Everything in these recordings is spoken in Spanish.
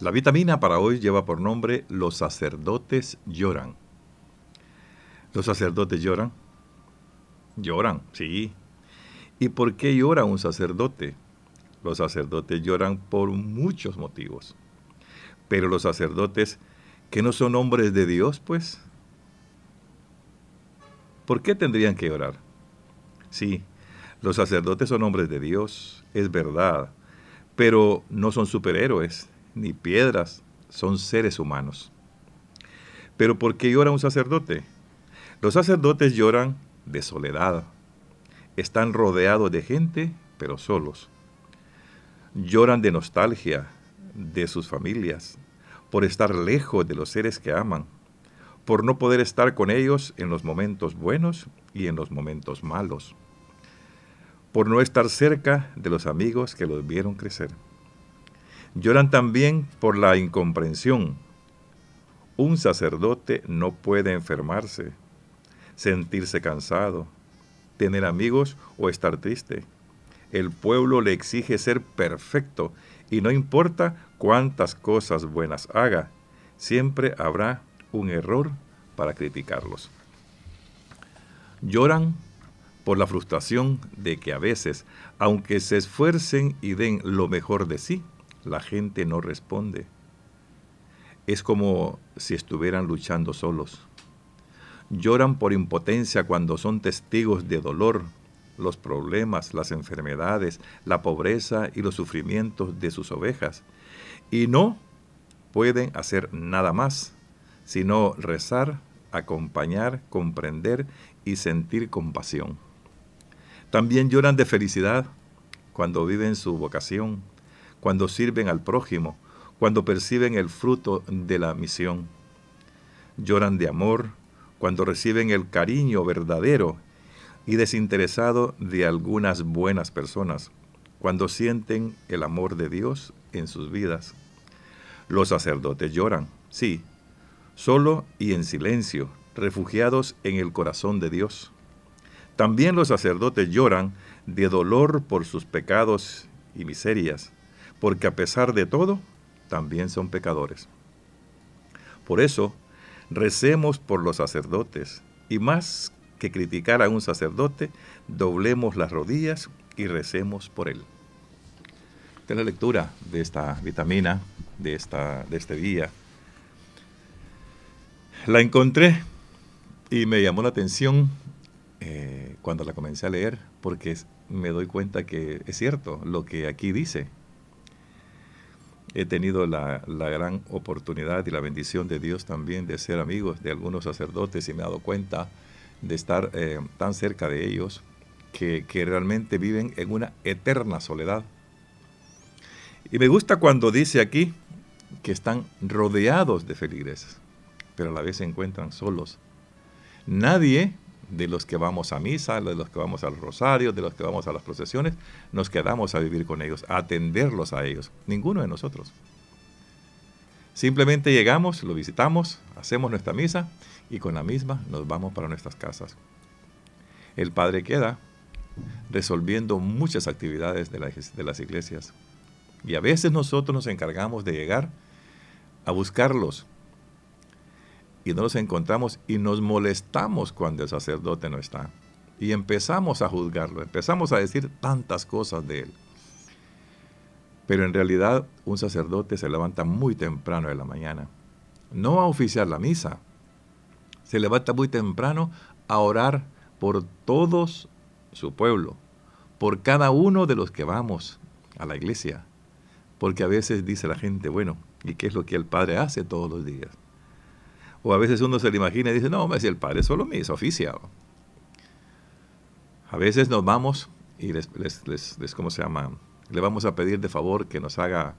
La vitamina para hoy lleva por nombre Los sacerdotes lloran. Los sacerdotes lloran. Lloran, sí. ¿Y por qué llora un sacerdote? Los sacerdotes lloran por muchos motivos. Pero los sacerdotes que no son hombres de Dios, pues, ¿por qué tendrían que llorar? Sí, los sacerdotes son hombres de Dios, es verdad, pero no son superhéroes, ni piedras, son seres humanos. Pero ¿por qué llora un sacerdote? Los sacerdotes lloran de soledad. Están rodeados de gente, pero solos. Lloran de nostalgia de sus familias, por estar lejos de los seres que aman, por no poder estar con ellos en los momentos buenos y en los momentos malos, por no estar cerca de los amigos que los vieron crecer. Lloran también por la incomprensión. Un sacerdote no puede enfermarse, sentirse cansado, tener amigos o estar triste. El pueblo le exige ser perfecto y no importa cuántas cosas buenas haga, siempre habrá un error para criticarlos. Lloran por la frustración de que a veces, aunque se esfuercen y den lo mejor de sí, la gente no responde. Es como si estuvieran luchando solos. Lloran por impotencia cuando son testigos de dolor, los problemas, las enfermedades, la pobreza y los sufrimientos de sus ovejas. Y no pueden hacer nada más, sino rezar, acompañar, comprender y sentir compasión. También lloran de felicidad cuando viven su vocación, cuando sirven al prójimo, cuando perciben el fruto de la misión. Lloran de amor cuando reciben el cariño verdadero y desinteresado de algunas buenas personas, cuando sienten el amor de Dios en sus vidas. Los sacerdotes lloran, sí, solo y en silencio, refugiados en el corazón de Dios. También los sacerdotes lloran de dolor por sus pecados y miserias, porque a pesar de todo, también son pecadores. Por eso, recemos por los sacerdotes, y más que criticar a un sacerdote, doblemos las rodillas y recemos por él. Esta la lectura de esta vitamina, de, esta, de este día. La encontré y me llamó la atención eh, cuando la comencé a leer, porque me doy cuenta que es cierto lo que aquí dice he tenido la, gran oportunidad y la bendición de Dios también de ser amigos de algunos sacerdotes y me he dado cuenta de estar eh, tan cerca de ellos que, que, realmente viven en una eterna soledad. Y me gusta cuando dice aquí que están rodeados de feligreses, pero a la vez se encuentran solos. Nadie de los que vamos a misa, de los que vamos al rosario, de los que vamos a las procesiones, nos quedamos a vivir con ellos, a atenderlos a ellos. Ninguno de nosotros. Simplemente llegamos, lo visitamos, hacemos nuestra misa y con la misma nos vamos para nuestras casas. El Padre queda resolviendo muchas actividades de, de las iglesias. Y a veces nosotros nos encargamos de llegar a buscarlos, y no encontramos y nos molestamos cuando el sacerdote no está. Y empezamos a juzgarlo, empezamos a decir tantas cosas de él. Pero en realidad un sacerdote se levanta muy temprano de la mañana, no a oficiar la misa, se levanta muy temprano a orar por todos su pueblo, por cada uno de los que vamos a la iglesia. Porque a veces dice la gente, bueno, ¿y qué es lo que el Padre hace todos los días? O a veces uno se lo imagina y dice, no, si el padre solo me hizo oficiado. A veces nos vamos y les, ¿cómo se llama? Le vamos a pedir de favor que nos haga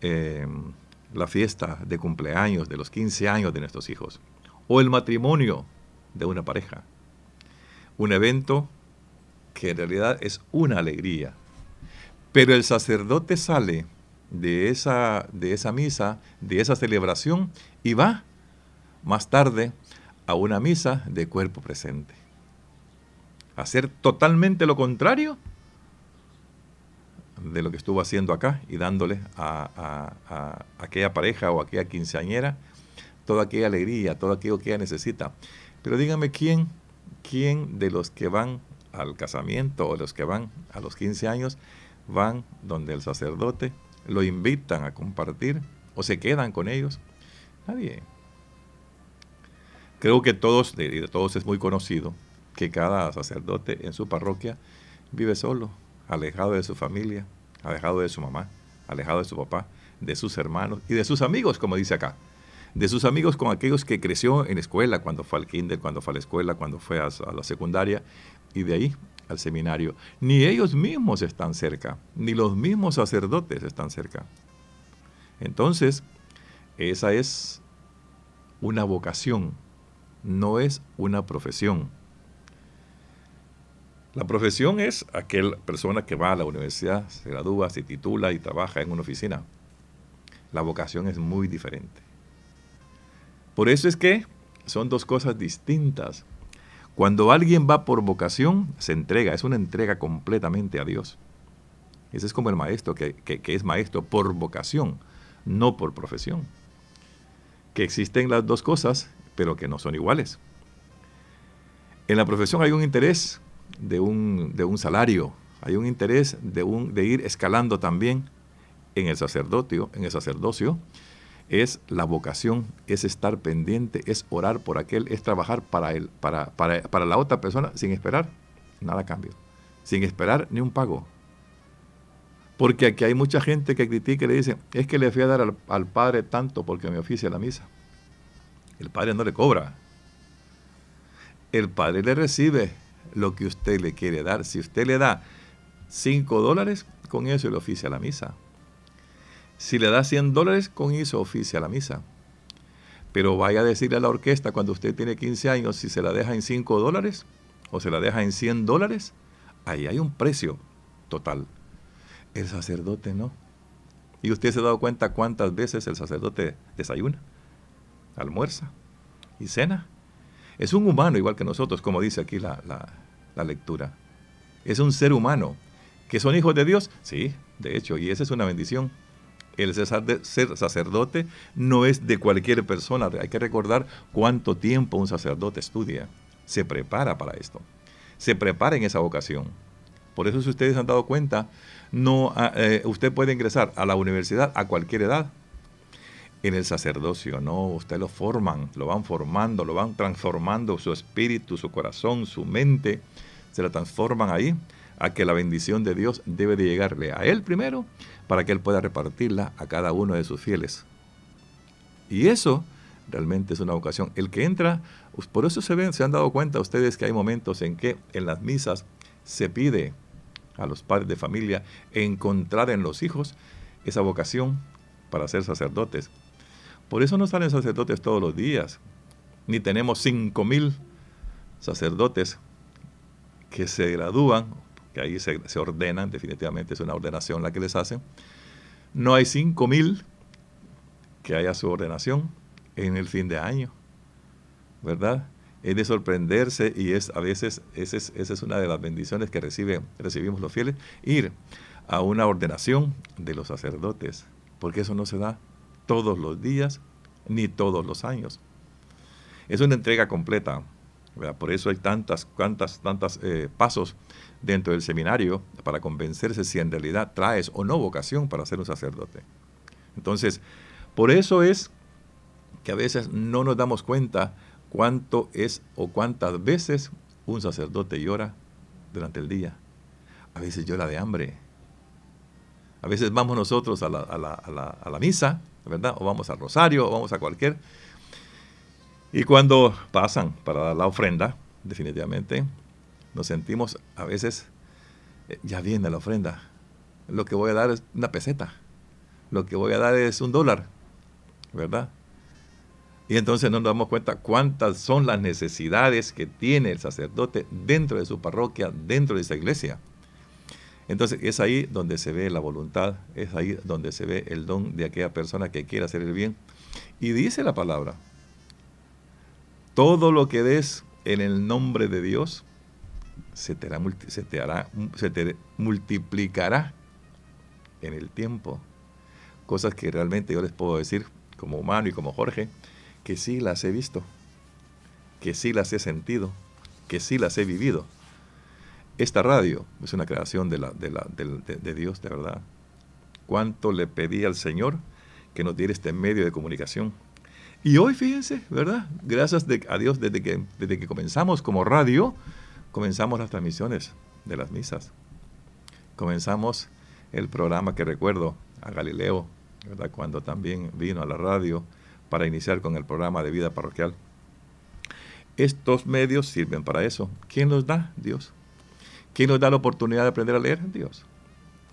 eh, la fiesta de cumpleaños de los 15 años de nuestros hijos. O el matrimonio de una pareja. Un evento que en realidad es una alegría. Pero el sacerdote sale de esa, de esa misa, de esa celebración, y va más tarde a una misa de cuerpo presente. Hacer totalmente lo contrario de lo que estuvo haciendo acá y dándole a, aquella pareja o a aquella quinceañera toda aquella alegría, todo aquello que ella necesita. Pero dígame quién, quién de los que van al casamiento o los que van a los 15 años van donde el sacerdote, lo invitan a compartir o se quedan con ellos. Nadie. Creo que todos, de todos es muy conocido que cada sacerdote en su parroquia vive solo, alejado de su familia, alejado de su mamá, alejado de su papá, de sus hermanos y de sus amigos, como dice acá. De sus amigos con aquellos que creció en escuela, cuando fue al kinder, cuando fue a la escuela, cuando fue a, la secundaria, y de ahí al seminario. Ni ellos mismos están cerca, ni los mismos sacerdotes están cerca. Entonces, esa es una vocación, no es una profesión. La profesión es aquella persona que va a la universidad, se gradúa, se titula y trabaja en una oficina. La vocación es muy diferente. Por eso es que son dos cosas distintas. Cuando alguien va por vocación, se entrega, es una entrega completamente a Dios. Ese es como el maestro, que, que es maestro por vocación, no por profesión. Que existen las dos cosas, pero que no son iguales. En la profesión hay un interés de un, de un salario, hay un interés de, un, de ir escalando también en el sacerdocio, en el sacerdocio, es la vocación, es estar pendiente, es orar por aquel, es trabajar para, él, para, para, para la otra persona sin esperar nada a cambio, sin esperar ni un pago. Porque aquí hay mucha gente que critica y le dice, es que le fui a dar al, al padre tanto porque me oficia la misa. El padre no le cobra. El padre le recibe lo que usted le quiere dar. Si usted le da 5 dólares, con eso le oficia la misa. Si le da 100 dólares, con eso oficia la misa. Pero vaya a decirle a la orquesta cuando usted tiene 15 años, si se la deja en 5 dólares o se la deja en 100 dólares, ahí hay un precio total. El sacerdote no. ¿Y usted se ha dado cuenta cuántas veces el sacerdote desayuna, almuerza y cena? Es un humano igual que nosotros, como dice aquí la, lectura. Es un ser humano. ¿Que son hijos de Dios? Sí, de hecho, y esa es una bendición. El ser sacerdote no es de cualquier persona. Hay que recordar cuánto tiempo un sacerdote estudia. Se prepara para esto. Se prepara en esa vocación. Por eso, si ustedes han dado cuenta, no, ah, eh, usted puede ingresar a la universidad a cualquier edad en el sacerdocio, no, usted lo forman, lo van formando, lo van transformando su espíritu, su corazón, su mente, se la transforman ahí a que la bendición de Dios debe de llegarle a él primero para que él pueda repartirla a cada uno de sus fieles. Y eso realmente es una vocación. El que entra, por eso se ven, se han dado cuenta ustedes que hay momentos en que en las misas se pide a los padres de familia encontrar en los hijos esa vocación para ser sacerdotes. Por eso no salen sacerdotes todos los días, ni tenemos cinco mil sacerdotes que se gradúan, que ahí se, ordenan, definitivamente es una ordenación la que les hacen. No hay cinco mil que haya su ordenación en el fin de año, ¿verdad? Es de sorprenderse y es a veces, esa es, una de las bendiciones que recibimos los fieles, ir a una ordenación de los sacerdotes, porque eso no se da todos los días ni todos los años. Es una entrega completa. Por eso hay tantas, tantas, tantas eh, pasos dentro del seminario para convencerse si en realidad traes o no vocación para ser un sacerdote. Entonces, por eso es que a veces no nos damos cuenta cuánto es o cuántas veces un sacerdote llora durante el día. A veces llora de hambre. A veces vamos nosotros a la, a la, a la, a la misa ¿verdad? O vamos al rosario, o vamos a cualquier. Y cuando pasan para dar la ofrenda, definitivamente, nos sentimos a veces, eh, ya viene la ofrenda. Lo que voy a dar es una peseta. Lo que voy a dar es un dólar, ¿verdad? Y entonces nos damos cuenta cuántas son las necesidades que tiene el sacerdote dentro de su parroquia, dentro de esa iglesia. Entonces es ahí donde se ve la voluntad, es ahí donde se ve el don de aquella persona que quiere hacer el bien. Y dice la palabra, todo lo que des en el nombre de Dios se te, hará, se te, hará, se te multiplicará en el tiempo. Cosas que realmente yo les puedo decir como humano y como Jorge, que sí las he visto, que sí las he sentido, que sí las he vivido. Esta radio es una creación de, la, de, Dios, de verdad. ¿Cuánto le pedí al Señor que nos diera este medio de comunicación? Y hoy, fíjense, ¿verdad? Gracias a Dios, desde que, desde que comenzamos como radio, comenzamos las transmisiones de las misas. Comenzamos el programa que recuerdo a Galileo, ¿verdad? cuando también vino a la radio para iniciar con el programa de vida parroquial. Estos medios sirven para eso. ¿Quién los da? Dios. ¿Quién nos da la oportunidad de aprender a leer? Dios.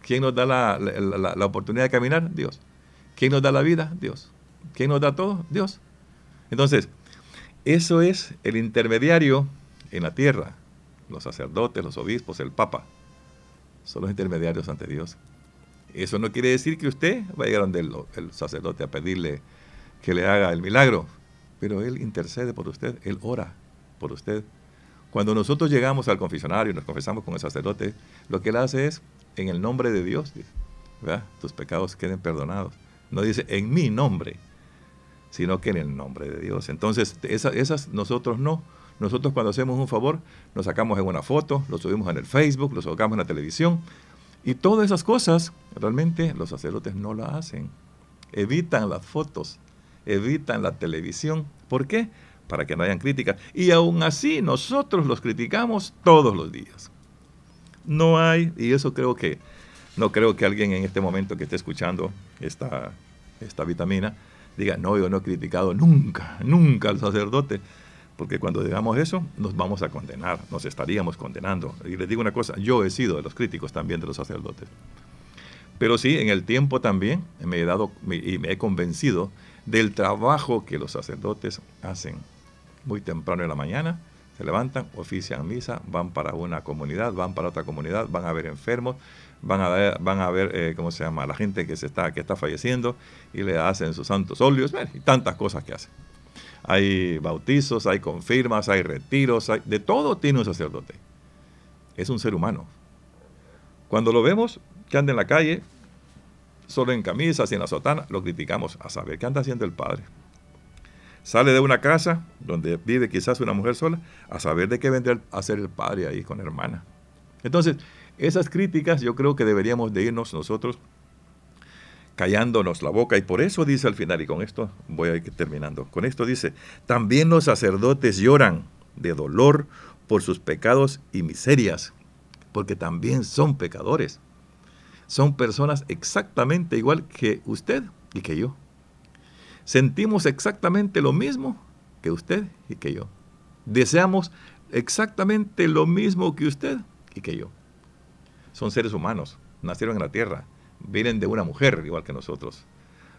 ¿Quién nos da la, oportunidad de caminar? Dios. ¿Quién nos da la vida? Dios. ¿Quién nos da todo? Dios. Entonces, eso es el intermediario en la tierra. Los sacerdotes, los obispos, el Papa. Son los intermediarios ante Dios. Eso no quiere decir que usted va a donde el, el sacerdote a pedirle que le haga el milagro. Pero Él intercede por usted, Él ora por usted. Cuando nosotros llegamos al confesionario y nos confesamos con el sacerdote, lo que él hace es, en el nombre de Dios, tus pecados queden perdonados. No dice en mi nombre, sino que en el nombre de Dios. Entonces, esas, esas nosotros no. Nosotros cuando hacemos un favor, nos sacamos en una foto, lo subimos en el Facebook, lo sacamos en la televisión. Y todas esas cosas, realmente los sacerdotes no las hacen. Evitan las fotos, evitan la televisión. ¿Por qué? Para que no hayan críticas. Y aún así nosotros los criticamos todos los días. No hay, y eso creo que, no creo que alguien en este momento que esté escuchando esta, esta vitamina diga, no, yo no he criticado nunca, nunca al sacerdote, porque cuando digamos eso nos vamos a condenar, nos estaríamos condenando. Y les digo una cosa, yo he sido de los críticos también de los sacerdotes. Pero sí, en el tiempo también me he dado y me he convencido del trabajo que los sacerdotes hacen muy temprano en la mañana, se levantan, ofician misa, van para una comunidad, van para otra comunidad, van a ver enfermos, van a ver, a eh, ¿cómo se llama?, la gente que, está, que está falleciendo y le hacen sus santos óleos, y tantas cosas que hacen. Hay bautizos, hay confirmas, hay retiros, hay, de todo tiene un sacerdote. Es un ser humano. Cuando lo vemos que anda en la calle, solo en camisas y en la sotana, lo criticamos a saber qué anda haciendo el Padre. Sale de una casa donde vive quizás una mujer sola a saber de qué vendrá a ser el padre ahí con hermana. Entonces, esas críticas yo creo que deberíamos de irnos nosotros callándonos la boca y por eso dice al final, y con esto voy a ir terminando, con esto dice, también los sacerdotes lloran de dolor por sus pecados y miserias, porque también son pecadores. Son personas exactamente igual que usted y que yo sentimos exactamente lo mismo que usted y que yo. Deseamos exactamente lo mismo que usted y que yo. Son seres humanos, nacieron en la tierra, vienen de una mujer igual que nosotros.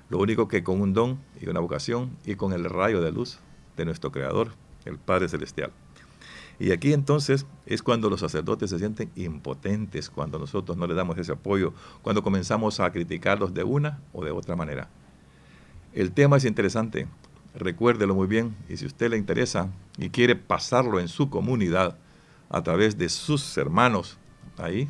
Lo único que con un don y una vocación y con el rayo de luz de nuestro Creador, el Padre Celestial. Y aquí entonces es cuando los sacerdotes se sienten impotentes, cuando nosotros no les damos ese apoyo, cuando comenzamos a criticarlos de una o de otra manera. El tema es interesante, recuérdelo muy bien y si usted le interesa y quiere pasarlo en su comunidad a través de sus hermanos ahí,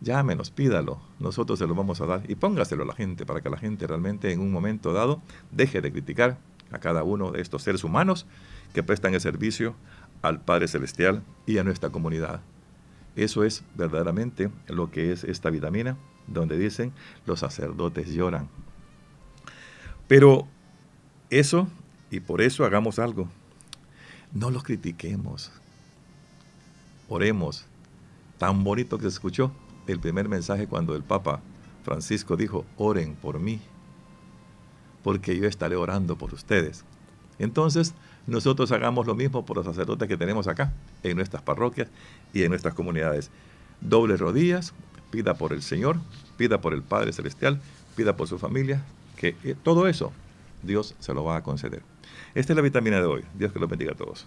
llámenos, pídalo, nosotros se lo vamos a dar y póngaselo a la gente para que la gente realmente en un momento dado deje de criticar a cada uno de estos seres humanos que prestan el servicio al Padre Celestial y a nuestra comunidad. Eso es verdaderamente lo que es esta vitamina, donde dicen los sacerdotes lloran. Pero eso, y por eso hagamos algo, no los critiquemos, oremos. Tan bonito que se escuchó el primer mensaje cuando el Papa Francisco dijo, oren por mí, porque yo estaré orando por ustedes. Entonces, nosotros hagamos lo mismo por los sacerdotes que tenemos acá, en nuestras parroquias y en nuestras comunidades. Doble rodillas, pida por el Señor, pida por el Padre Celestial, pida por su familia, que eh, todo eso Dios se lo va a conceder. Esta es la vitamina de hoy. Dios que los bendiga a todos.